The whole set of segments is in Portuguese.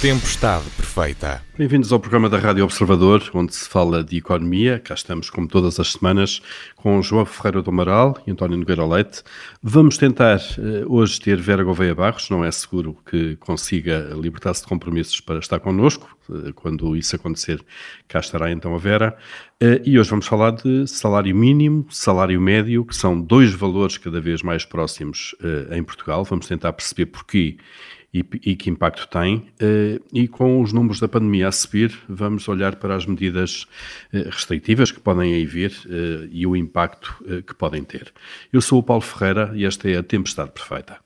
Tempestade Perfeita. Bem-vindos ao programa da Rádio Observador, onde se fala de economia. Cá estamos, como todas as semanas, com João Ferreira do Amaral e António Nogueira Leite. Vamos tentar uh, hoje ter Vera Gouveia Barros, não é seguro que consiga libertar-se de compromissos para estar connosco. Uh, quando isso acontecer, cá estará então a Vera. Uh, e hoje vamos falar de salário mínimo, salário médio, que são dois valores cada vez mais próximos em Portugal. Vamos tentar perceber porquê e, e que impacto tem. Eh, e com os números da pandemia a subir, vamos olhar para as medidas eh, restritivas que podem aí vir eh, e o impacto que podem ter. Eu sou o Paulo Ferreira e esta é a Tempestade Perfeita.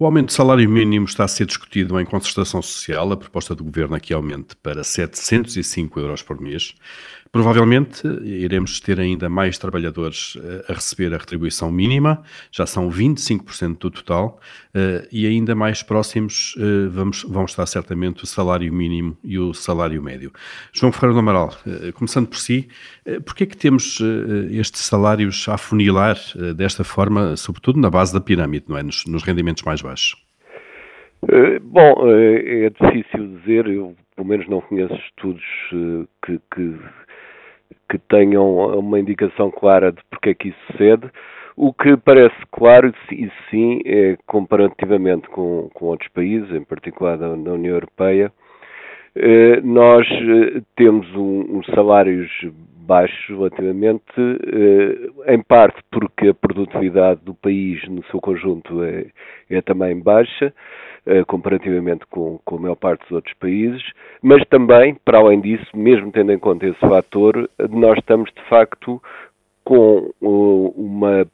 O aumento do salário mínimo está a ser discutido em concertação social. A proposta do governo é que aumente para 705 euros por mês. Provavelmente iremos ter ainda mais trabalhadores eh, a receber a retribuição mínima, já são 25% do total, eh, e ainda mais próximos eh, vamos, vão estar certamente o salário mínimo e o salário médio. João Ferreira do Amaral, começando por si, porquê é que temos estes salários a afunilar desta forma, sobretudo na base da pirâmide, não é? nos, nos rendimentos mais baixos? Bom, é difícil dizer, eu pelo menos não conheço estudos que, que que tenham uma indicação clara de porque é que isso sucede. O que parece claro, e sim, é comparativamente com, com outros países, em particular da, da União Europeia, nós eh, temos um, salários baixos relativamente, eh, em parte porque a produtividade do país no seu conjunto é, é também baixa, eh, comparativamente com, com a maior parte dos outros países, mas também, para além disso, mesmo tendo em conta esse fator, nós estamos de facto com uma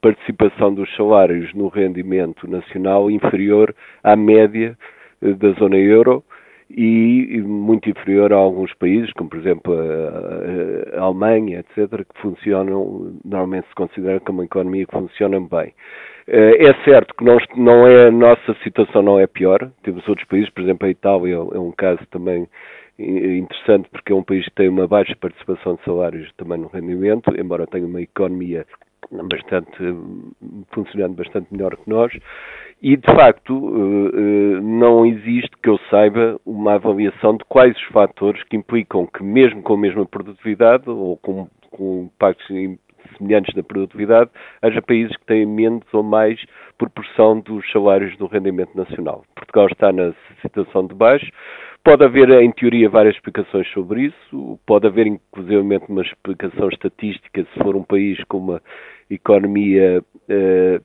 participação dos salários no rendimento nacional inferior à média da zona euro e muito inferior a alguns países, como por exemplo a, a Alemanha, etc., que funcionam, normalmente se considera como uma economia que funciona bem. Eh, é certo que não, não é, a nossa situação não é pior. Temos outros países, por exemplo, a Itália é um caso também interessante porque é um país que tem uma baixa participação de salários também no rendimento, embora tenha uma economia bastante funcionando bastante melhor que nós e de facto eh, eh, não existe que eu saiba uma avaliação de quais os fatores que implicam que mesmo com a mesma produtividade ou com, com impactos semelhantes na produtividade, haja países que têm menos ou mais proporção dos salários do rendimento nacional. Portugal está na situação de baixo. Pode haver, em teoria, várias explicações sobre isso. Pode haver, inclusive, uma explicação estatística se for um país com uma economia, eh,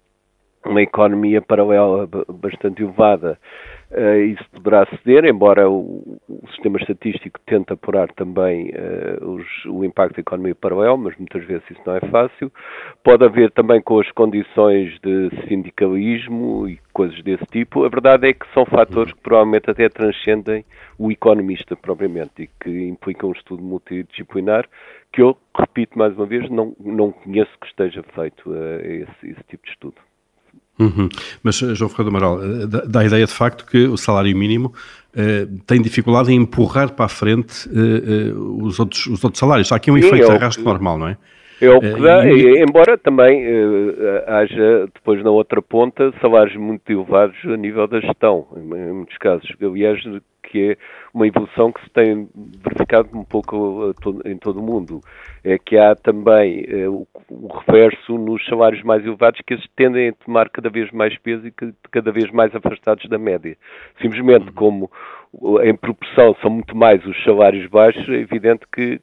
uma economia paralela bastante elevada Uh, isso poderá ceder, embora o, o, sistema estatístico tente apurar também uh, os, o impacto da economia paralelo, mas muitas vezes isso não é fácil. Pode haver também com as condições de sindicalismo e coisas desse tipo. A verdade é que são fatores que provavelmente até transcendem o economista propriamente e que implicam um estudo multidisciplinar que eu, repito mais uma vez, não, não conheço que esteja feito uh, esse, esse tipo de estudo. Uhum. Mas, eh, João Ferreira do Amaral, eh, dá, a ideia de facto que o salário mínimo eh, tem dificuldade em empurrar para a frente os, outros, os outros salários. Há aqui um Sim, efeito de arrasto normal, não é? É o que dá, e, embora também haja depois na outra ponta salários muito elevados a nível da gestão, em, em muitos casos. Aliás, que é uma evolução que se tem verificado um pouco em todo o mundo. É que há também é, o, reverso nos salários mais elevados, que eles tendem a tomar cada vez mais peso e que, cada vez mais afastados da média. Simplesmente uhum. como em proporção são muito mais os salários baixos, é evidente que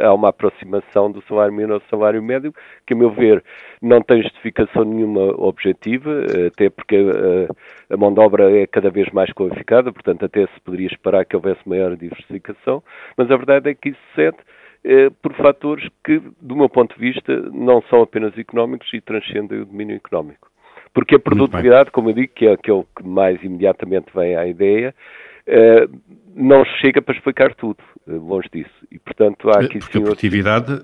há uma aproximação do salário mínimo ao salário médio, que, a meu ver, não tem justificação nenhuma objetiva, até porque a, a mão de obra é cada vez mais qualificada, portanto, até se poderia esperar que houvesse maior diversificação, mas a verdade é que isso cede eh, por fatores que, do meu ponto de vista, não são apenas económicos e transcendem o domínio económico. Porque a produtividade, como eu digo, que é, que é o que mais imediatamente vem à ideia, eh, não chega para explicar tudo, eh, longe disso. E, portanto, há aqui Porque sim, a produtividade,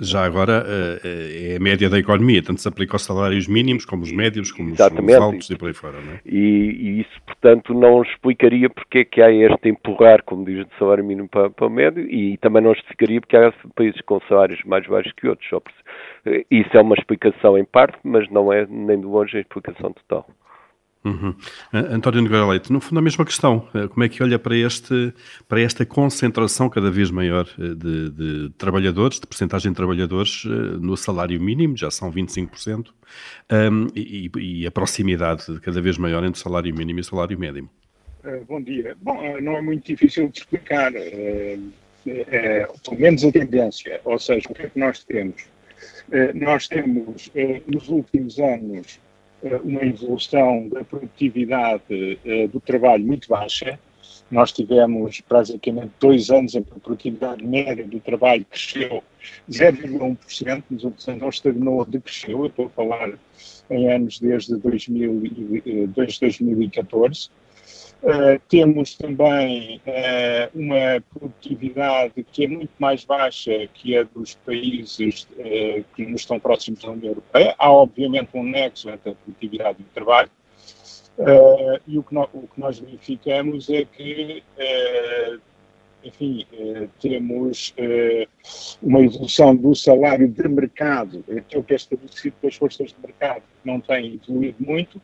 Já agora é a média da economia, tanto se aplica aos salários mínimos, como os médios, como os, os altos e por aí fora, não é? E, e, isso, portanto, não explicaria porque é que há este empurrar, como diz, de salário mínimo para, para o médio e também não justificaria porque há países com salários mais baixos que outros. Isso é uma explicação em parte, mas não é nem de longe a explicação total. Uhum. António Nogueira Leite, no fundo a mesma questão, eh, como é que olha para, este, para esta concentração cada vez maior eh, de, de trabalhadores, de percentagem de trabalhadores eh, no salário mínimo, já são 25%, um, e, e, a proximidade cada vez maior entre salário mínimo e salário médio? bom dia. Bom, não é muito difícil de explicar, é, pelo menos a tendência, ou seja, o que é que nós temos? nós temos, nos últimos anos, uma evolução da produtividade uh, do trabalho muito baixa. Nós tivemos praticamente dois anos em que a produtividade média do trabalho cresceu 0,1%, nos outros anos não estagnou, decresceu. Eu estou a falar em anos desde 2000, desde 2014. Uh, temos também uh, uma produtividade que é muito mais baixa que a dos países uh, que nos estão próximos da União Europeia. Há, obviamente, um nexo entre a produtividade e o trabalho. e o que, no, o que, nós verificamos é que enfim, eh, temos eh, uma evolução do salário de mercado, aquilo que é estabelecido pelas forças de mercado, não tem evoluído muito,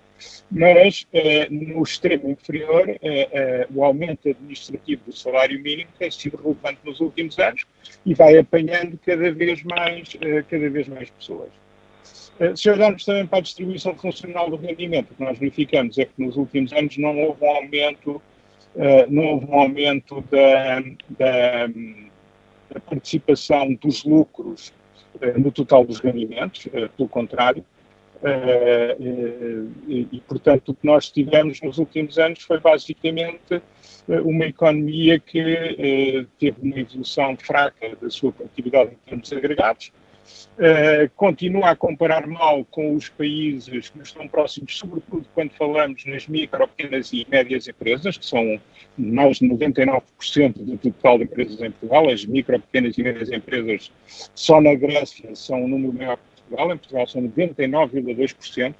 mas eh, no extremo inferior, o aumento administrativo do salário mínimo tem sido relevante nos últimos anos e vai apanhando cada vez mais, cada vez mais pessoas. Se olharmos também para a distribuição funcional do rendimento, o que nós verificamos é que nos últimos anos não houve um aumento não houve um aumento da, da, da participação dos lucros uh, no total dos rendimentos, uh, pelo contrário. E, e, portanto, o que nós tivemos nos últimos anos foi basicamente uma economia que teve uma evolução fraca da sua produtividade em termos agregados, Uh, continua a comparar mal com os países que nos estão próximos, sobretudo quando falamos nas micro, pequenas e médias empresas, que são mais de 99% do total de empresas em Portugal. As micro, pequenas e médias empresas só na Grécia são um número maior que Portugal, em Portugal são 99,2%.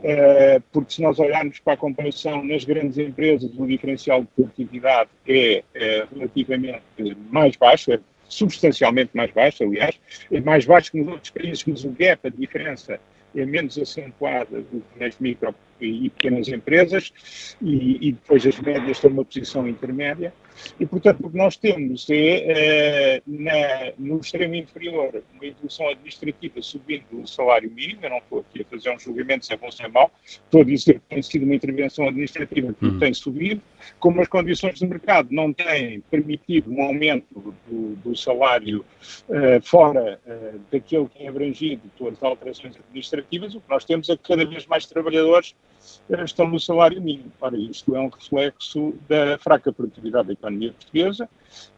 Uh, porque se nós olharmos para a comparação nas grandes empresas, o diferencial de produtividade é, é relativamente mais baixo, é substancialmente mais baixo, aliás, é mais baixo que nos outros países, mas o gap, a diferença, é menos acentuada do que nas micro e pequenas empresas, e, e depois as médias estão numa posição intermédia. E, portanto, o que nós temos é, uh, na, no extremo inferior, uma evolução administrativa subindo o salário mínimo. Eu não estou aqui a fazer um julgamento se é bom ou se é mau. Estou a dizer que tem sido uma intervenção administrativa que uhum. tem subido. Como as condições de mercado não têm permitido um aumento do, do salário uh, fora uh, daquilo que é abrangido pelas alterações administrativas, o que nós temos é que cada vez mais trabalhadores estão no salário mínimo. Ora, isto é um reflexo da fraca produtividade da economia portuguesa,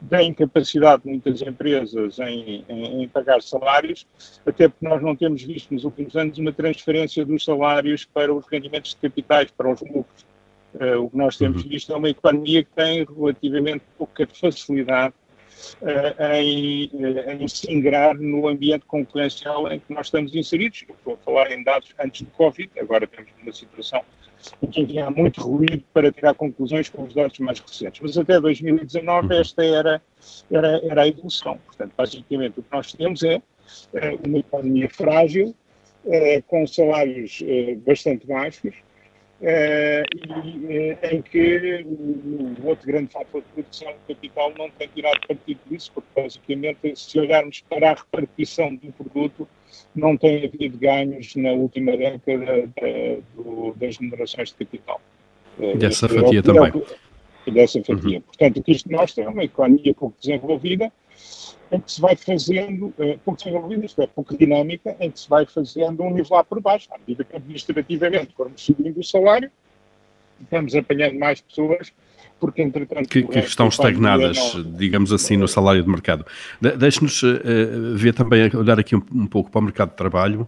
da incapacidade de muitas empresas em, em, em, pagar salários, até porque nós não temos visto nos últimos anos uma transferência dos salários para os rendimentos de capitais, para os lucros. Uh, o que nós temos uhum. visto é uma economia que tem relativamente pouca facilidade uh, em, uh, em se ingrar no ambiente concorrencial em que nós estamos inseridos. Eu estou a falar em dados antes do Covid, agora temos uma situação em que havia muito ruído para tirar conclusões com os dados mais recentes. Mas até 2019 uhum. esta era, era, era a evolução. Portanto, basicamente o que nós temos é uma economia frágil, com salários bastante baixos, eh, e, eh, em que o, o, outro grande fator de produção de capital não tem tirado partido disso, porque basicamente, se olharmos para a repartição do produto, não tem havido ganhos na última década do, das generações de capital. Eh, dessa fatia é, também. É, dessa fatia. Uhum. Portanto, o que isto mostra é uma economia pouco desenvolvida, em que se vai fazendo, uh, pouco desenvolvida, isto é, pouco dinâmica, em que se vai fazendo um nivelar por baixo, à medida que administrativamente formos subindo o salário, vamos apanhando mais pessoas, porque entretanto... Que, que estão estagnadas, não... digamos assim, no salário de mercado. De, Deixe-nos uh, ver também, olhar aqui um, um, pouco para o mercado de trabalho,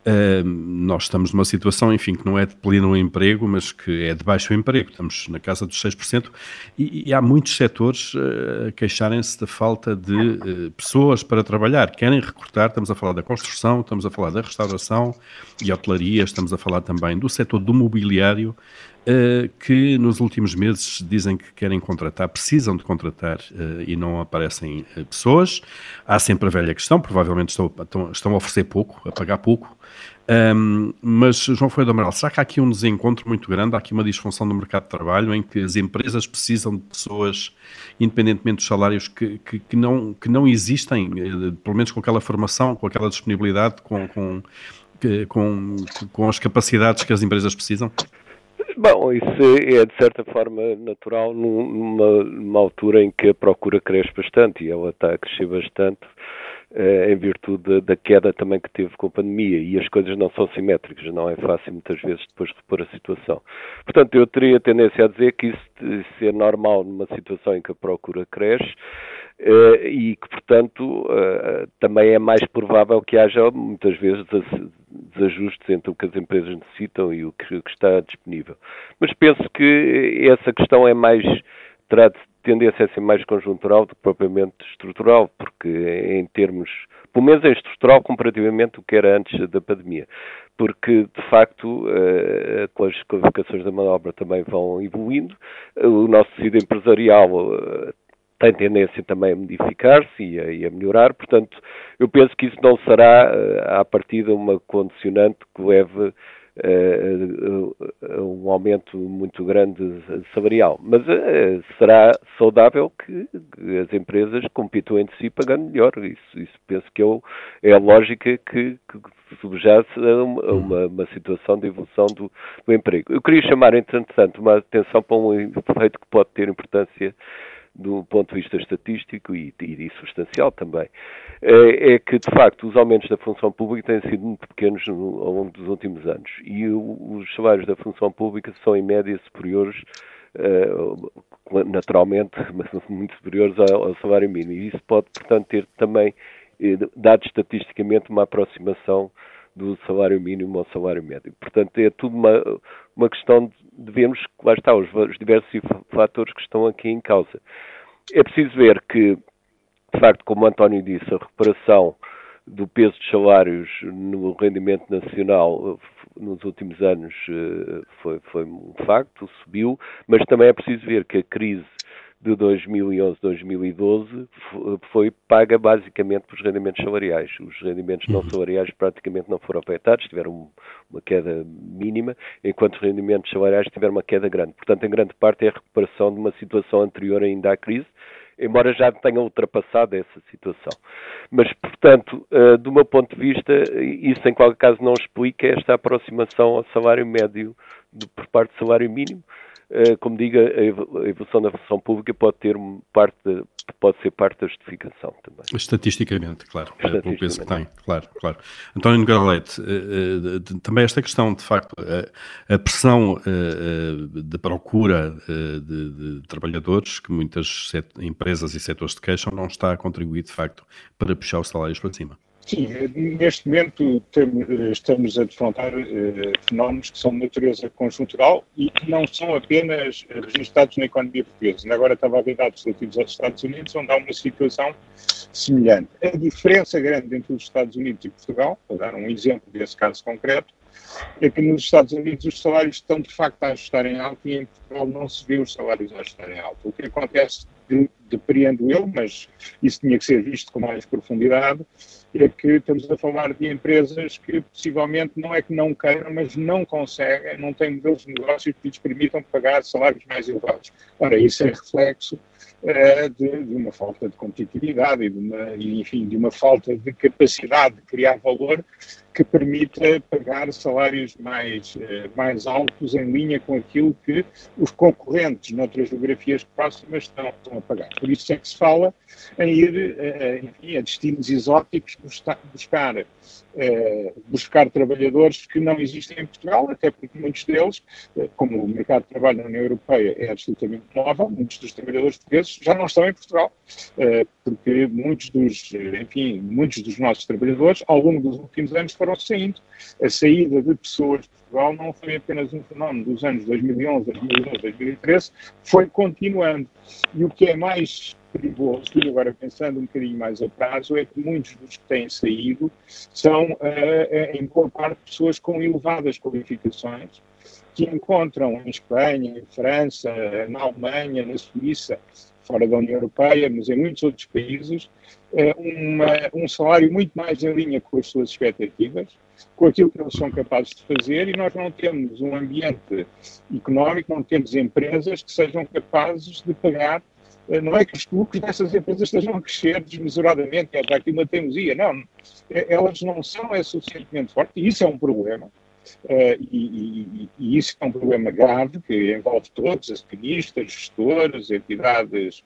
Uh, nós estamos numa situação, enfim, que não é de pleno emprego, mas que é de baixo emprego. Estamos na casa dos 6%. E, e há muitos setores uh, a queixarem-se da falta de uh, pessoas para trabalhar. Querem recortar, estamos a falar da construção, estamos a falar da restauração e hotelaria, estamos a falar também do setor do mobiliário. Uh, que nos últimos meses dizem que querem contratar, precisam de contratar uh, e não aparecem uh, pessoas. Há sempre a velha questão, provavelmente estão, estão, a oferecer pouco, a pagar pouco. Um, mas, João Folha do Amaral, será que há aqui um desencontro muito grande? Há aqui uma disfunção do mercado de trabalho em que as empresas precisam de pessoas, independentemente dos salários, que, que, que não, que não existem, pelo menos com aquela formação, com aquela disponibilidade, com, com, com, com as capacidades que as empresas precisam? Bom, isso é de certa forma natural numa, numa, altura em que a procura cresce bastante e ela está a crescer bastante eh, em virtude da, da, queda também que teve com a pandemia e as coisas não são simétricas, não é fácil muitas vezes depois repor a situação. Portanto, eu teria tendência a dizer que isso, isso é normal numa situação em que a procura cresce e que, portanto, uh, também é mais provável que haja muitas vezes desajustes entre o que as empresas necessitam e o que, está disponível. Mas penso que essa questão é mais, terá tendência a ser mais conjuntural do que propriamente estrutural, porque em termos, pelo menos em estrutural, comparativamente o que era antes da pandemia. Porque, de facto, as qualificações da manobra também vão evoluindo, o nosso tecido empresarial tem tendência também a modificar-se e, e, a melhorar, portanto, eu penso que isso não será, uh, à partida, uma condicionante que leve uh, a um aumento muito grande salarial. Mas uh, será saudável que, as empresas compitam entre si pagando melhor. Isso, isso penso que é, é a lógica que, que subjaz a uma, a uma, uma, situação de evolução do, do emprego. Eu queria chamar, entretanto, uma atenção para um efeito que pode ter importância do ponto de vista estatístico e, e substancial também, é, é, que, de facto, os aumentos da função pública têm sido muito pequenos no, ao longo dos últimos anos e o, os salários da função pública são, em média, superiores, uh, naturalmente, mas muito superiores ao, ao, salário mínimo. E isso pode, portanto, ter também eh, dado estatisticamente uma aproximação do salário mínimo ao salário médio. Portanto, é tudo uma, uma questão de vermos, lá está, os, os diversos fatores que estão aqui em causa. É preciso ver que, de facto, como o António disse, a recuperação do peso de salários no rendimento nacional nos últimos anos eh, foi, foi um facto, subiu, mas também é preciso ver que a crise de 2011-2012 foi paga basicamente pelos rendimentos salariais. Os rendimentos não uhum. salariais praticamente não foram afetados, tiveram uma queda mínima, enquanto os rendimentos salariais tiveram uma queda grande. Portanto, em grande parte é a recuperação de uma situação anterior ainda à crise, embora já tenha ultrapassado essa situação. Mas, portanto, uh, do meu ponto de vista, isso em qualquer caso não explica esta aproximação ao salário médio por parte do salário mínimo, eh, como diga, a evolução da função pública pode ter parte de, pode ser parte da justificação também. Estatisticamente, claro, é Estatisticamente. pelo peso que tem, claro, claro. António Nogueira Leite, eh, eh, também esta questão, de facto, a pressão de procura de, de trabalhadores, que muitas empresas e setores de queixam, não está a contribuir, de facto, para puxar os salários para cima. Sim, neste momento estamos a defrontar uh, fenómenos que são de natureza conjuntural e que não são apenas registrados na economia portuguesa. Agora estava a ver dados relativos aos Estados Unidos, onde há uma situação semelhante. A diferença grande entre os Estados Unidos e Portugal, para dar um exemplo desse caso concreto, é que nos Estados Unidos os salários estão de facto a ajustar em e em Portugal não se vê os salários a ajustar em. O que acontece, depreendo eu, mas isso tinha que ser visto com mais profundidade, é que estamos a falar de empresas que possivelmente não é que não queiram, mas não conseguem, não têm modelos de negócio que lhes permitam pagar salários mais elevados. Ora, isso é reflexo uh, de, de, uma falta de competitividade e de uma, enfim, de uma falta de capacidade de criar valor que permita pagar salários mais, eh, mais altos em linha com aquilo que os concorrentes noutras geografias próximas estão, estão a pagar. Por isso é que se fala em ir eh, enfim, a destinos exóticos buscar, buscar, eh, trabalhadores que não existem em Portugal, até porque muitos deles, eh, como o mercado de trabalho na União Europeia é absolutamente móvel, muitos dos trabalhadores portugueses já não estão em Portugal, eh, porque muitos dos, enfim, muitos dos nossos trabalhadores, ao longo dos últimos anos, foram A saída de pessoas de Portugal não foi apenas um fenómeno dos anos 2011, 2012, 2013, foi continuando. E o que é mais perigoso, e agora pensando um bocadinho mais a prazo, é que muitos dos que têm saído são, uh, em boa parte, pessoas com elevadas qualificações que encontram em Espanha, em França, na Alemanha, na Suíça, fora da União Europeia, mas em muitos outros países, uma, um salário muito mais em linha com as suas expectativas, com aquilo que eles são capazes de fazer, e nós não temos um ambiente económico, não temos empresas que sejam capazes de pagar eh, não é que os lucros dessas empresas estejam a crescer desmesuradamente, é aqui uma teimosia, não. Eh, elas não são é, suficientemente fortes, e isso é um problema. Uh, e, e, e, isso é um problema grave que envolve todos, acionistas, gestores, entidades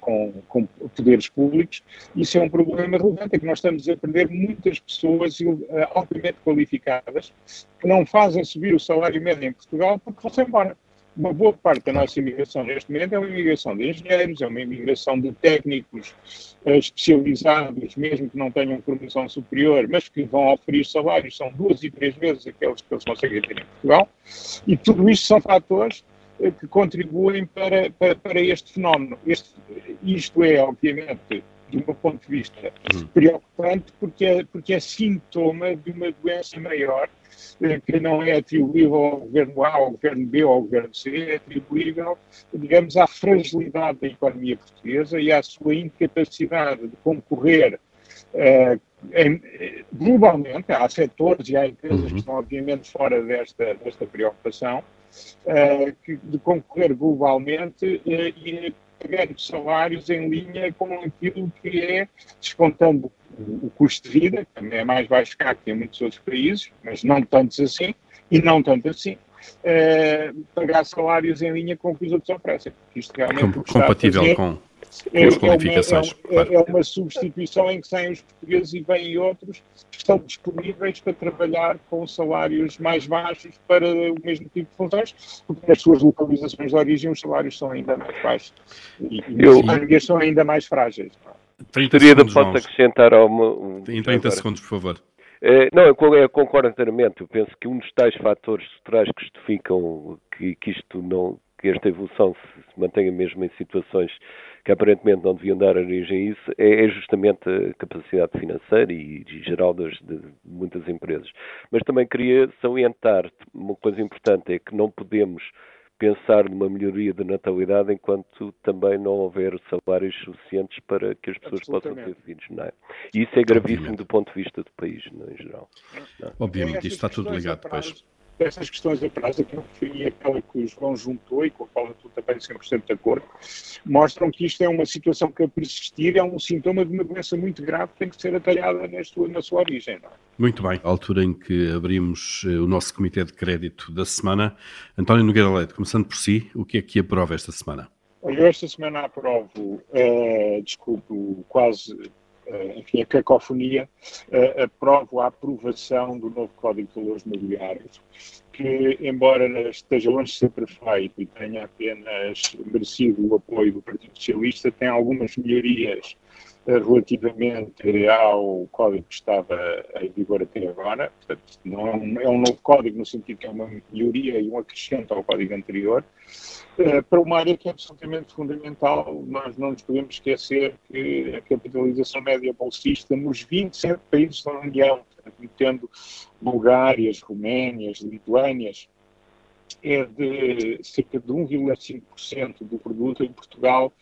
com, com, poderes públicos. Isso é um problema relevante, é que nós estamos a perder muitas pessoas uh, altamente qualificadas que não fazem subir o salário médio em Portugal porque vão-se embora. Uma boa parte da nossa imigração neste momento é uma imigração de engenheiros, é uma imigração de técnicos uh, especializados, mesmo que não tenham formação superior, mas que vão oferir salários, são duas e três vezes aqueles que eles conseguem ter em Portugal, e tudo isto são fatores que contribuem para, para, para este fenómeno. Este, isto é, obviamente, de um ponto de vista uhum. preocupante, porque é, porque é sintoma de uma doença maior que não é atribuível ao governo A, ao governo B ou ao governo C, é atribuível, digamos, à fragilidade da economia portuguesa e à sua incapacidade de concorrer uh, em, globalmente. Há setores e há empresas uhum. que estão, obviamente, fora desta, desta preocupação, de concorrer globalmente uh, e pagando salários em linha com aquilo que é, descontando o, custo de vida, que também é mais baixo cá que em muitos outros países, mas não tantos assim, e não tanto assim, eh, pagar salários em linha com o que os outros oferecem. Isto realmente Com, compatível fazer, com é. É uma, é, é, uma substituição em que saem os portugueses e vêm outros que estão disponíveis para trabalhar com salários mais baixos para o mesmo tipo de funções, porque nas suas localizações de origem os salários são ainda mais baixos e, e as famílias são ainda mais frágeis. 30 Gostaria segundos, de posso acrescentar ao uma, Em 30 segundos, por favor. É, não, eu concordo inteiramente. Eu penso que um dos tais fatores estruturais que justificam que, que isto não, que esta evolução se, se, mantenha mesmo em situações que aparentemente não deviam dar origem a isso, é, é justamente a capacidade financeira e, geral das, de muitas empresas. Mas também queria salientar uma coisa importante, é que não podemos pensar numa melhoria da natalidade enquanto também não houver salários suficientes para que as pessoas possam ter filhos, não é? E isso é gravíssimo Obviamente. do ponto de vista do país, não, em geral. Não. Obviamente, isto está tudo ligado depois dessas questões da prazo que eu referi, aquela que o João juntou e com a qual eu estou também 100% de acordo, mostram que isto é uma situação que a persistir é um sintoma de uma doença muito grave que tem que ser atalhada na sua, na sua origem. É? Muito bem, a altura em que abrimos eh, o nosso Comitê de Crédito da semana. António Nogueira Leite, começando por si, o que é que aprova esta semana? Eu esta semana aprovo, uh, desculpe, quase enfim, a cacofonia, uh, aprovo a aprovação do novo Código de Valores Mobiliários, que, embora esteja longe de ser perfeito e tenha apenas merecido o apoio do Partido Socialista, tem algumas melhorias relativamente ao código que estava em vigor até agora. Portanto, não é um, é um novo código no sentido que é uma melhoria e um acrescento ao código anterior. Uh, para uma área que é absolutamente fundamental, nós não nos podemos esquecer que a capitalização média bolsista nos 27 países da União, incluindo Bulgárias, Roménias, Lituânias, é de cerca de 1,5% do produto. Em Portugal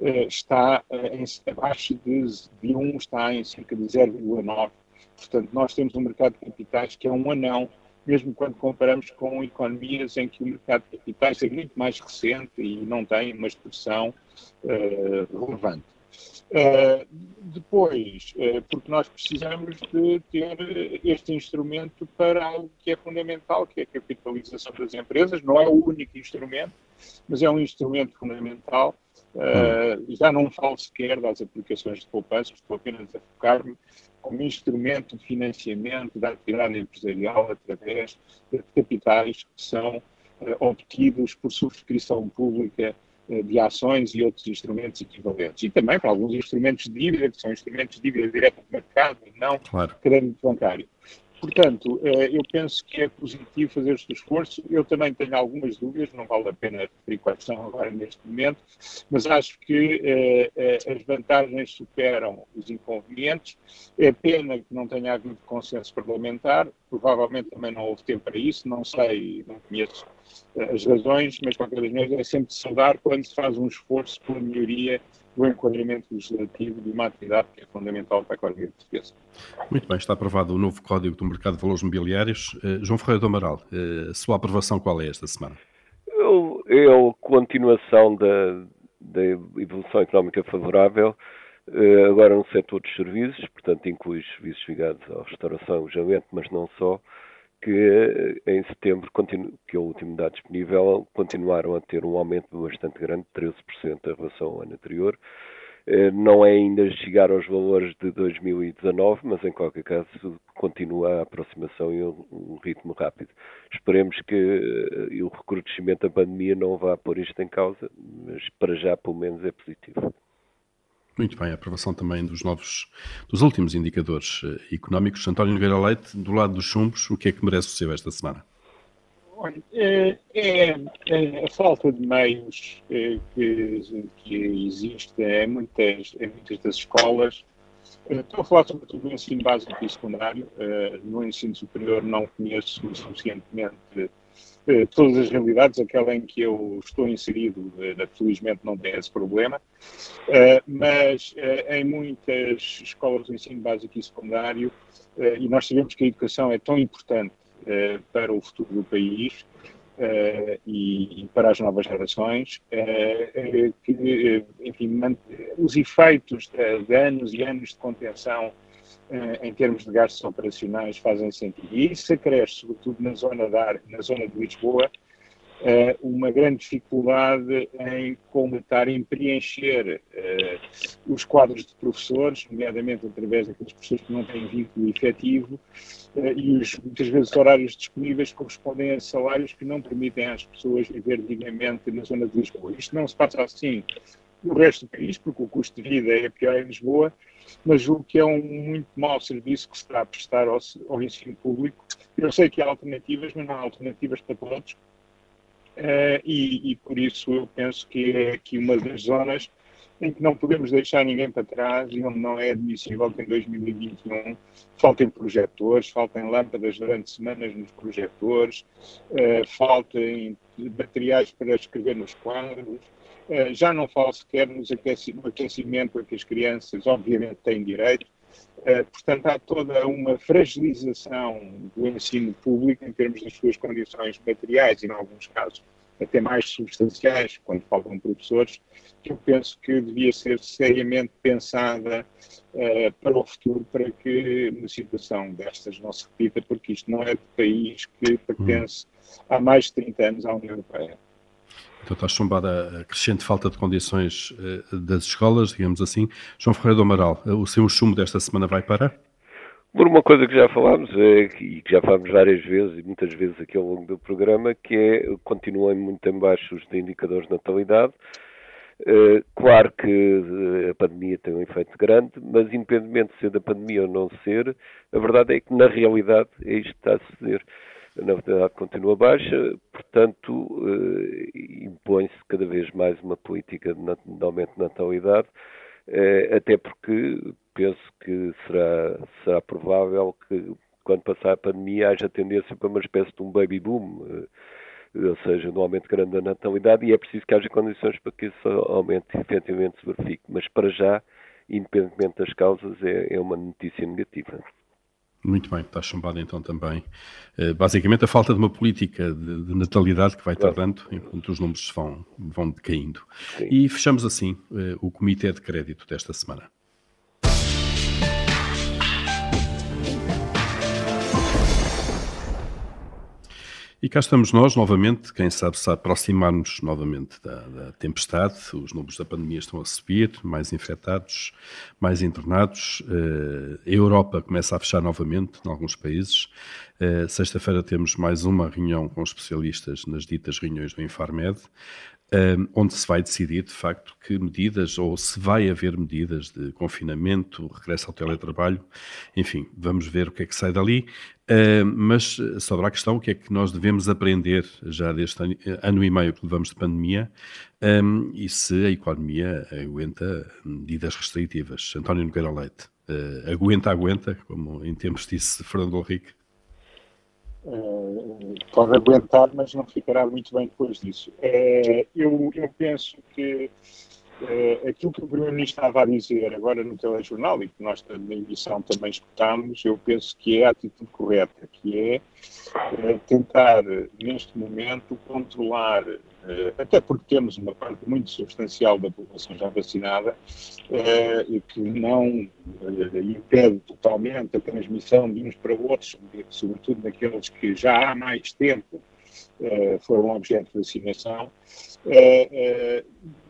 eh, está eh, em, abaixo de, de 1, está em cerca de 0,9%. Portanto, nós temos um mercado de capitais que é um anão, mesmo quando comparamos com economias em que o mercado de capitais é muito mais recente e não tem uma expressão uh, relevante. Uh, depois, uh, porque nós precisamos de ter este instrumento para algo que é fundamental, que é a capitalização das empresas. Não é o único instrumento, mas é um instrumento fundamental Uh, já não falo sequer das aplicações de poupança, estou apenas a focar-me como instrumento de financiamento da atividade empresarial através de capitais que são obtidos por subscrição pública de ações e outros instrumentos equivalentes. E também para alguns instrumentos de dívida, que são instrumentos de dívida direta do mercado e não claro. crédito bancário. Portanto, eh, eu penso que é positivo fazer este esforço. Eu também tenho algumas dúvidas, não vale a pena referir quais são agora neste momento, mas acho que eh, eh, as vantagens superam os inconvenientes. É pena que não tenha havido consenso parlamentar, provavelmente também não houve tempo para isso, não sei, não conheço as razões, mas de qualquer maneira é sempre saudar quando se faz um esforço pela melhoria do enquadramento legislativo de uma atividade que é fundamental para a economia portuguesa. Muito bem, está aprovado o novo Código do Mercado de Valores Mobiliários. Uh, João Ferreira do Amaral, uh, a sua aprovação qual é esta semana? É a continuação da, da evolução económica favorável, uh, agora no setor dos serviços, portanto inclui os serviços ligados à restauração e alojamento, mas não só, que em setembro, que é o último dado disponível, continuaram a ter um aumento bastante grande, 13% em relação ao ano anterior. Eh, não é ainda chegar aos valores de 2019, mas em qualquer caso continua a aproximação em um ritmo rápido. Esperemos que eh, o recrudescimento da pandemia não vá pôr isto em causa, mas para já pelo menos é positivo. Muito bem, a aprovação também dos novos, dos últimos indicadores eh, económicos. António Nogueira Leite, do lado dos chumbos, o que é que merece ser esta semana? Olha, é, é, é, a falta de meios é, que, que, existe em muitas, em muitas das escolas. Eh, estou a falar sobretudo do ensino básico e secundário. No ensino superior não conheço suficientemente eh, todas as realidades, aquela em que eu estou inserido, eh, felizmente não tem esse problema, eh, mas em muitas escolas de ensino básico e secundário, e nós sabemos que a educação é tão importante para o futuro do país, Uh, e, e, para as novas gerações, uh, que, enfim, os efeitos de, de, anos e anos de contenção em termos de gastos operacionais fazem sentido. E isso acresce, sobretudo na zona, da, na zona de Lisboa, eh, uma grande dificuldade em completar, em preencher eh, os quadros de professores, nomeadamente através daqueles professores que não têm vínculo efetivo, e os, muitas vezes horários disponíveis correspondem a salários que não permitem às pessoas viver dignamente na zona de Lisboa. Isto não se passa assim no resto do país, porque o custo de vida é pior em Lisboa, mas julgo que é um muito mau serviço que se está a prestar ao, ao ensino público. Eu sei que há alternativas, mas não há alternativas para todos. Uh, e, e, por isso eu penso que é aqui uma das zonas em que não podemos deixar ninguém para trás e onde não é admissível que em 2021 faltem projetores, faltem lâmpadas durante semanas nos projetores, uh, faltem materiais para escrever nos quadros, eh, já não falo sequer no aquecimento a que as crianças, obviamente, têm direito. Eh, portanto, há toda uma fragilização do ensino público em termos das suas condições materiais e, em alguns casos, até mais substanciais, quando faltam professores, que eu penso que devia ser seriamente pensada uh, para o futuro, para que uma situação destas não se repita, porque isto não é de país que pertence há mais de 30 anos à União Europeia. Então está chumbada a crescente falta de condições uh, das escolas, digamos assim. João Ferreira do Amaral, uh, o seu chumbo desta semana vai para? Por uma coisa que já falámos é, e que já falámos várias vezes e muitas vezes aqui ao longo do programa, que é continuam muito em baixo os indicadores de natalidade. Claro que a pandemia tem um efeito grande, mas independentemente de ser da pandemia ou não ser, a verdade é que na realidade é isto que está a suceder a natalidade continua baixa, portanto, eh, impõe-se cada vez mais uma política de aumento de natalidade, eh, até porque penso que será, será provável que, quando passar a pandemia, haja tendência para uma espécie de um baby boom, eh, ou seja, um aumento grande da natalidade, e é preciso que haja condições para que esse aumento efetivamente se verifique. Mas, para já, independentemente das causas, é, é uma notícia negativa. Muito bem, está chumbado então também. Uh, basicamente a falta de uma política de, de natalidade que vai claro. tardando enquanto os números vão, vão decaindo. Sim. E fechamos assim uh, o Comitê de Crédito desta semana. E cá estamos nós novamente, quem sabe se aproximarmos novamente da, da, tempestade, os números da pandemia estão a subir, mais infectados, mais internados, uh, a Europa começa a fechar novamente em alguns países. Uh, Sexta-feira temos mais uma reunião com especialistas nas ditas reuniões do Infarmed onde se vai decidir, de facto, que medidas, ou se vai haver medidas de confinamento, regresso ao teletrabalho, enfim, vamos ver o que é que sai dali. mas sobre a questão, o que é que nós devemos aprender já deste ano, ano e meio que levamos de pandemia e se a economia aguenta medidas restritivas. António Nogueira Leite, uh, aguenta, aguenta, como em tempos disse Fernando Henrique. Uh, pode aguentar, mas não ficará muito bem depois disso. Uh, eu, eu, penso que uh, aquilo que o Primeiro-Ministro estava a dizer agora no telejornal e que nós na emissão também escutámos, eu penso que é a atitude correta, que é tentar, neste momento, controlar eh, até porque temos uma parte muito substancial da população já vacinada eh, e que não eh, impede totalmente a transmissão de uns para outros, sobretudo naqueles que já há mais tempo foram objeto de vacinação, é,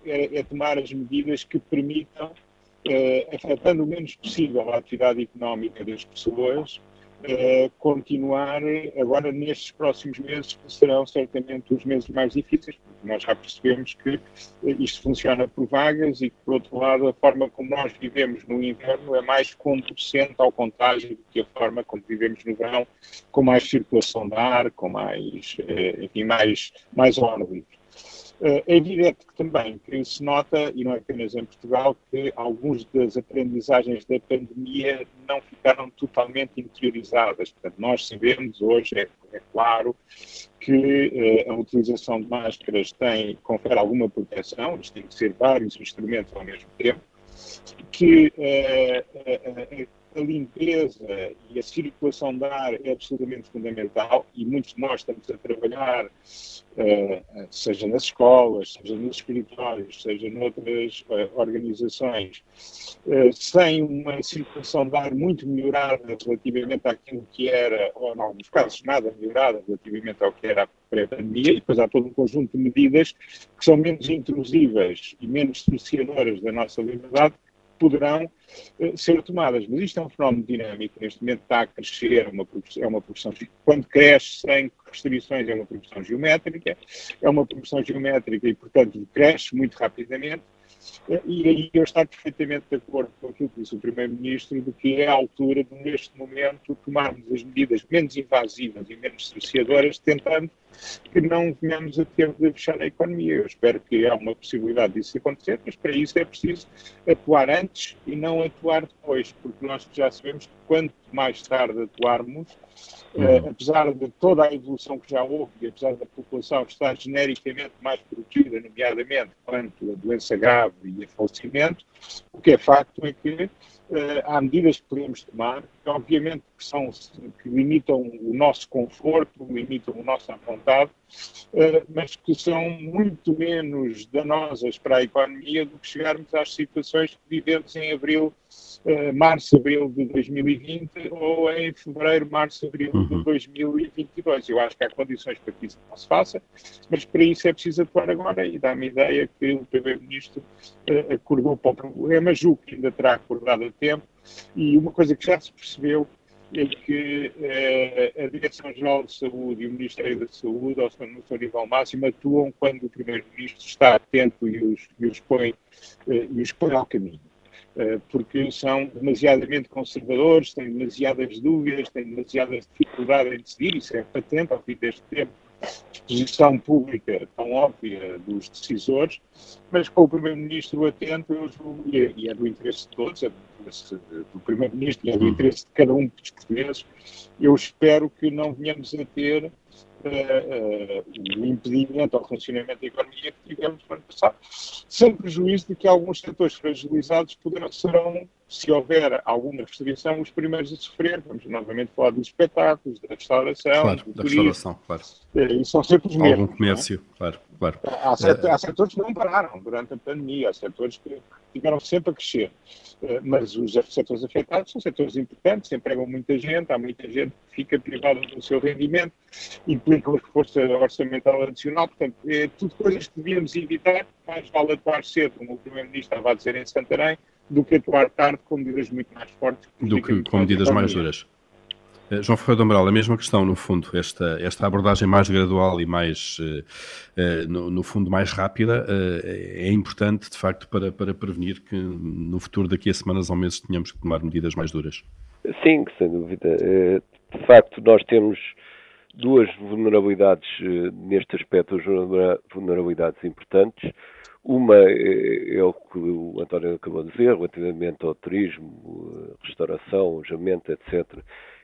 é tomar as medidas que permitam, afetando o menos possível a atividade económica das pessoas, uh, continuar agora nestes próximos meses, que serão certamente os meses mais difíceis, porque nós já percebemos que isto funciona por vagas e que, por outro lado, a forma como nós vivemos no inverno é mais conducente ao contágio do que a forma como vivemos no verão, com mais circulação de ar, com mais, uh, enfim, mais, mais ordem. Eh, é evidente que também que se nota, e não é apenas em Portugal, que algumas das aprendizagens da pandemia não ficaram totalmente interiorizadas. Portanto, nós sabemos hoje, é, é claro, que uh, a utilização de máscaras tem, confere alguma proteção, isto tem que ser vários instrumentos ao mesmo tempo, que uh, a limpeza e a circulação de ar é absolutamente fundamental e muitos de nós estamos a trabalhar, uh, seja nas escolas, seja nos escritórios, seja noutras uh, organizações, uh, sem uma circulação de ar muito melhorada relativamente àquilo que era, ou em alguns casos nada melhorada relativamente ao que era a pré-pandemia, e depois há todo um conjunto de medidas que são menos intrusivas e menos cerceadoras da nossa liberdade, poderão uh, ser tomadas. Mas isto é um fenómeno dinâmico, neste momento está a crescer, uma, é uma produção, quando cresce sem restrições é uma produção geométrica, é uma produção geométrica e, portanto, cresce muito rapidamente, e aí eu estou perfeitamente de acordo com aquilo que disse o Primeiro-Ministro, de que é a altura de, neste momento, tomarmos as medidas menos invasivas e menos cerceadoras, tentando que não venhamos a ter de fechar a economia. Eu espero que há uma possibilidade disso acontecer, mas para isso é preciso atuar antes e não atuar depois, porque nós já sabemos que quanto mais tarde atuarmos, Uh, apesar de toda a evolução que já houve e apesar da população estar genericamente mais protegida, nomeadamente quanto a doença grave e a falecimento, o que é facto é que uh, há medidas que podemos tomar, obviamente que, são, que limitam o nosso conforto, limitam o nosso vontade, uh, mas que são muito menos danosas para a economia do que chegarmos às situações que vivemos em abril uh, março, abril de 2020 ou em fevereiro, março, abril uhum. de 2022. Eu acho que há condições para que isso não se faça, mas para isso é preciso atuar agora e dá-me a ideia que o Primeiro-Ministro uh, acordou para o problema, julgo que ainda terá acordado a tempo e uma coisa que já se percebeu é que eh, a Direção-Geral de Saúde e o Ministério da Saúde, ao seu, no seu nível máximo, atuam quando o Primeiro-Ministro está atento e os, e os, põe, eh, e os põe ao caminho. Eh, porque são demasiadamente conservadores, têm demasiadas dúvidas, têm demasiada dificuldade em decidir, isso é patente ao fim deste tempo, exposição pública tão óbvia dos decisores, mas com o Primeiro-Ministro atento, eu julgo, e é do interesse de todos, é do interesse do Primeiro-Ministro e é do interesse de cada um dos portugueses, eu espero que não venhamos a ter uh, o impedimento ao funcionamento da economia que tivemos no ano passado, sem prejuízo de que alguns setores fragilizados poderão, serão, se houver alguma restrição, os primeiros a sofrer. Vamos novamente falar dos espetáculos, da restauração, claro, do da turismo. restauração, claro. Uh, e são sempre os mesmos. Algum comércio, é? claro. claro. Há, setor, há setores que não pararam durante a pandemia, há setores que tiveram sempre a crescer. Eh, mas os setores afetados são setores importantes, empregam muita gente, há muita gente que fica privada do seu rendimento, implicam reforço orçamental adicional, portanto, é tudo coisas que devíamos evitar, mais vale atuar cedo, como o Primeiro-Ministro estava a dizer em Santarém, do que atuar tarde com medidas muito mais fortes. Do que com medidas mais duras. Eh, João Ferreira do Amaral, a mesma questão, no fundo, esta, esta abordagem mais gradual e mais, uh, no, no, fundo, mais rápida, é importante, de facto, para, para prevenir que no futuro, daqui a semanas ou meses, tenhamos que tomar medidas mais duras. Sim, sem dúvida. De facto, nós temos duas vulnerabilidades neste aspecto, duas vulnerabilidades importantes. Uma é o que o António acabou de dizer, relativamente ao turismo, restauração, alojamento, etc.,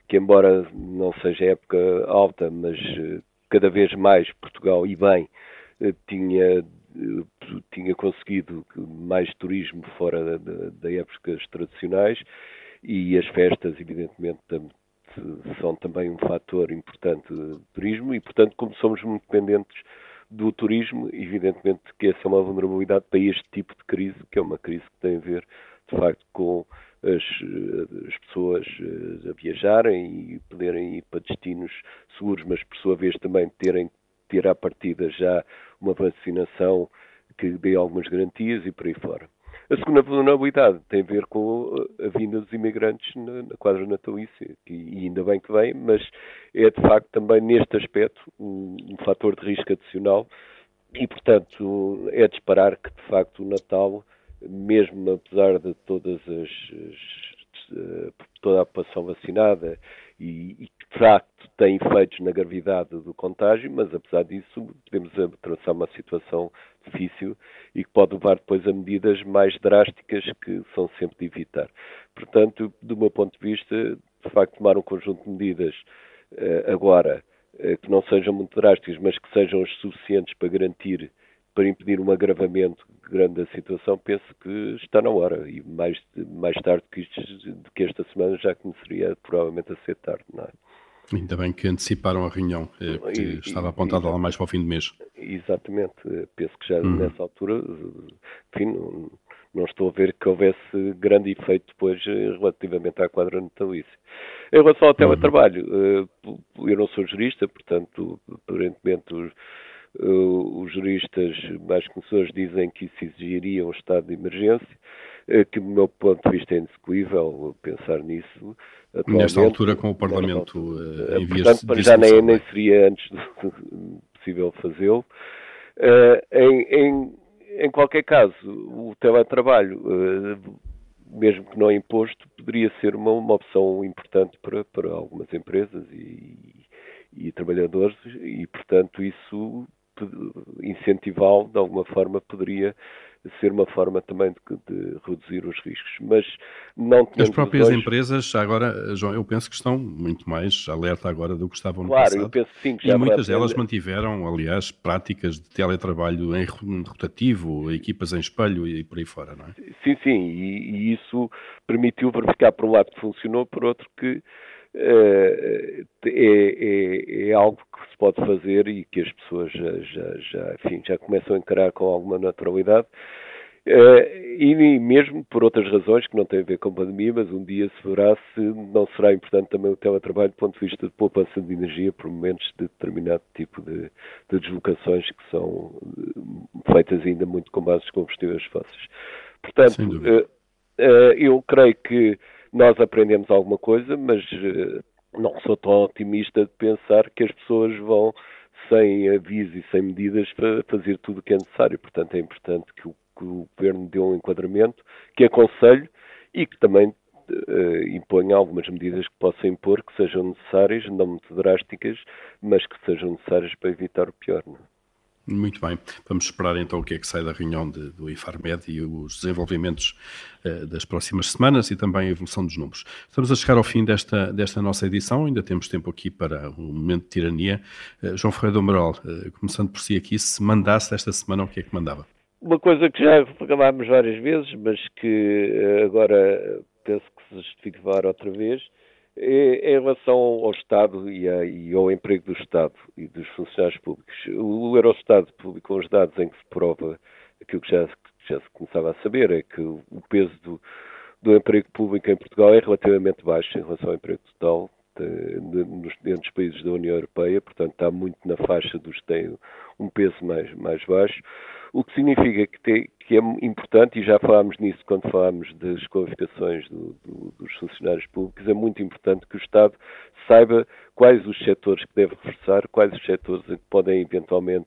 que embora não seja época alta, mas eh, cada vez mais Portugal, e bem, eh, tinha, eh, tinha conseguido mais turismo fora da épocas tradicionais e as festas, evidentemente, são também um fator importante de turismo e, portanto, como somos muito dependentes do turismo, evidentemente que essa é uma vulnerabilidade para este tipo de crise, que é uma crise que tem a ver, de facto, com as, as, pessoas eh, a viajarem e poderem ir para destinos seguros, mas por sua vez também terem ter à partida já uma vacinação que dê algumas garantias e por aí fora. A segunda vulnerabilidade tem a ver com a vinda dos imigrantes na, na quadra natalícia, e ainda bem que vem, mas é de facto também neste aspecto um, um fator de risco adicional e, portanto, é de esperar que de facto o Natal mesmo apesar de todas as, as toda a população vacinada e, e que de facto tem efeitos na gravidade do contágio, mas apesar disso podemos atravessar uma situação difícil e que pode levar depois a medidas mais drásticas que são sempre de evitar. Portanto, do meu ponto de vista, de facto tomar um conjunto de medidas uh, agora uh, que não sejam muito drásticas, mas que sejam as suficientes para garantir para impedir um agravamento grande da situação, penso que está na hora. E mais, mais tarde que, isto, que esta semana já começaria provavelmente a ser tarde, não é? Ainda bem que anteciparam a reunião, eh, que e, estava apontada lá mais para o fim do mês. Exatamente. Penso que já uhum. nessa altura, enfim, não, não, estou a ver que houvesse grande efeito depois eh, relativamente à quadra natalícia. Em relação ao teletrabalho, uhum. eu não sou jurista, portanto, aparentemente os juristas mais conhecedores dizem que isso exigiria um estado de emergência, uh, que, do meu ponto de vista, é inexecuível pensar nisso. Nesta altura, com o Parlamento uh, em vias portanto, já nem, nem seria antes possível fazê-lo. Em, em, em, qualquer caso, o teletrabalho, mesmo que não imposto, poderia ser uma, uma opção importante para, para algumas empresas e, e trabalhadores e, portanto, isso incentivá-lo de alguma forma poderia ser uma forma também de, de reduzir os riscos. Mas não As próprias empresas, agora, João, eu penso que estão muito mais alerta agora do que estavam no claro, passado. Eu penso sim, que já e muitas delas mantiveram, aliás, práticas de teletrabalho em rotativo, equipas em espelho e por aí fora, não é? Sim, sim, e, e isso permitiu verificar por um lado que funcionou, por outro que é, é, é, algo que se pode fazer e que as pessoas já, já, já, enfim, já começam a encarar com alguma naturalidade. Uh, e mesmo por outras razões que não têm a ver com a pandemia, mas um dia se verá se não será importante também o teletrabalho do ponto de vista de poupança de energia por momentos de determinado tipo de, de deslocações que são feitas ainda muito com bases de combustíveis fósseis. Portanto, eu creio que nós aprendemos alguma coisa, mas uh, não sou tão otimista de pensar que as pessoas vão, sem aviso e sem medidas, fazer tudo o que é necessário. Portanto, é importante que o, que o Governo dê um enquadramento, que aconselhe e que também uh, imponha algumas medidas que possa impor, que sejam necessárias, não muito drásticas, mas que sejam necessárias para evitar o pior. Não é? Muito bem. Vamos esperar então o que é que sai da reunião de, do IFARMED e os desenvolvimentos uh, das próximas semanas e também a evolução dos números. Estamos a chegar ao fim desta, desta nossa edição, ainda temos tempo aqui para um momento de tirania. Uh, João Ferreira do Amaral, uh, começando por si aqui, se mandasse esta semana, o que é que mandava? Uma coisa que já falámos várias vezes, mas que agora penso que se justifique outra vez, Em relação ao Estado e, ao emprego do Estado e dos funcionários públicos, o Eurostado publicou os dados em que se prova aquilo que já, já se começava a saber, é que o peso do, do emprego público em Portugal é relativamente baixo em relação ao emprego total nos, entre países da União Europeia, portanto está muito na faixa dos que têm um peso mais, mais baixo, o que significa que, tem, que é importante, e já falámos nisso quando falámos das qualificações do, do, dos funcionários públicos, é muito importante que o Estado saiba quais os setores que deve reforçar, quais os setores que podem eventualmente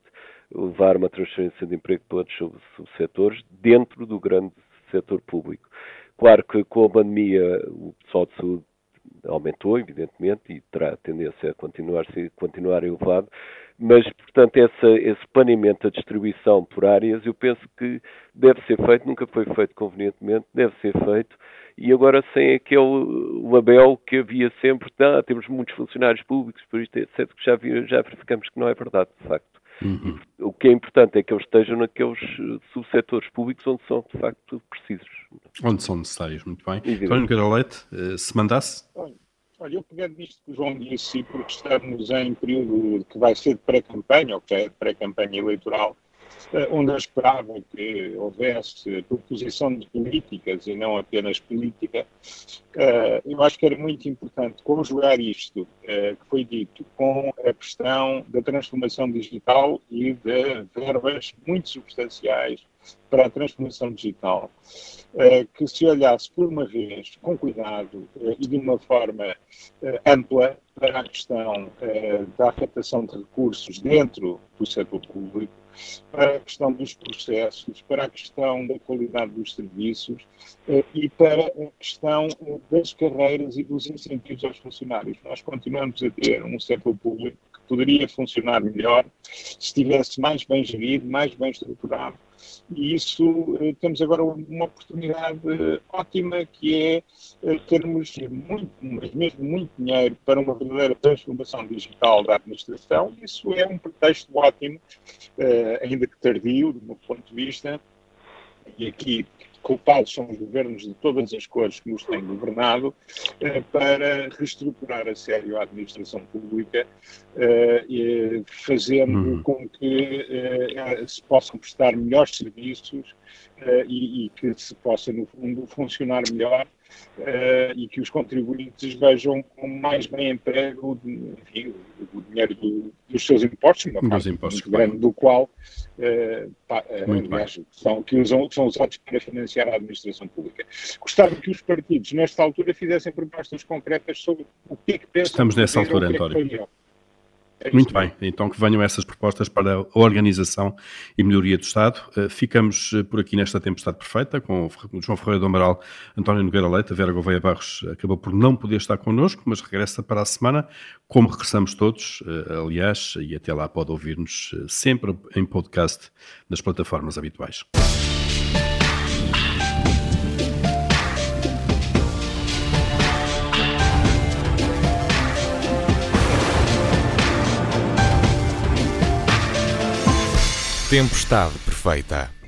levar uma transferência de emprego para outros subsetores dentro do grande setor público. Claro que com a pandemia o pessoal de saúde aumentou, evidentemente, e terá tendência a continuar, a continuar elevado, mas, portanto, essa, esse planeamento da distribuição por áreas, eu penso que deve ser feito, nunca foi feito convenientemente, deve ser feito, e agora sem aquele label que havia sempre, ah, temos muitos funcionários públicos, por isto, etc., que já, já verificamos que não é verdade, de facto. Uhum. O que é importante é que eles estejam naqueles subsetores públicos onde são, de facto, precisos. Onde são necessários, muito bem. António Leite, eh, se mandasse? Olha, eu pegando nisto que o João disse, porque estamos em período que vai ser de pré-campanha, ou que é pré-campanha eleitoral, eh, onde eu esperava que houvesse proposição de políticas e não apenas política, eh, eu acho que era muito importante conjugar isto que foi dito com a questão da transformação digital e de verbas muito substanciais para a transformação digital, eh, que se olhasse por uma vez com cuidado eh, e de uma forma eh, ampla para a questão da afetação de recursos dentro do setor público, para a questão dos processos, para a questão da qualidade dos serviços e para a questão das carreiras e dos incentivos aos funcionários. Nós continuamos a ter um setor público que poderia funcionar melhor se estivesse mais bem gerido, mais bem estruturado e isso eh, temos agora uma oportunidade ótima que é eh, termos muito, mas mesmo muito dinheiro para uma verdadeira transformação digital da administração. Isso é um pretexto ótimo, eh, ainda que tardio, do meu ponto de vista, e aqui culpados são os governos de todas as cores que nos têm governado, eh, para reestruturar a sério a administração pública, eh, fazendo hum. com que eh, se possam prestar melhores serviços e, e que se possa, no fundo, funcionar melhor uh, e que os contribuintes vejam com mais bem emprego enfim, o dinheiro do, dos seus impostos, uma parte impostos, muito grande do qual uh, pá, aliás, são, que, usam, são usados para financiar a administração pública. Gostava que os partidos, nesta altura, fizessem propostas concretas sobre o que é que pensam. Estamos nessa altura, é António. É Muito bem, então que venham essas propostas para a organização e melhoria do Estado. Eh, ficamos eh, por aqui nesta tempestade perfeita com João Ferreira do Amaral, António Nogueira Leite, a Vera Gouveia Barros acabou por não poder estar connosco, mas regressa para a semana, como regressamos todos, eh, aliás, e até lá pode ouvir-nos sempre em podcast nas plataformas habituais. Tempestade perfeita.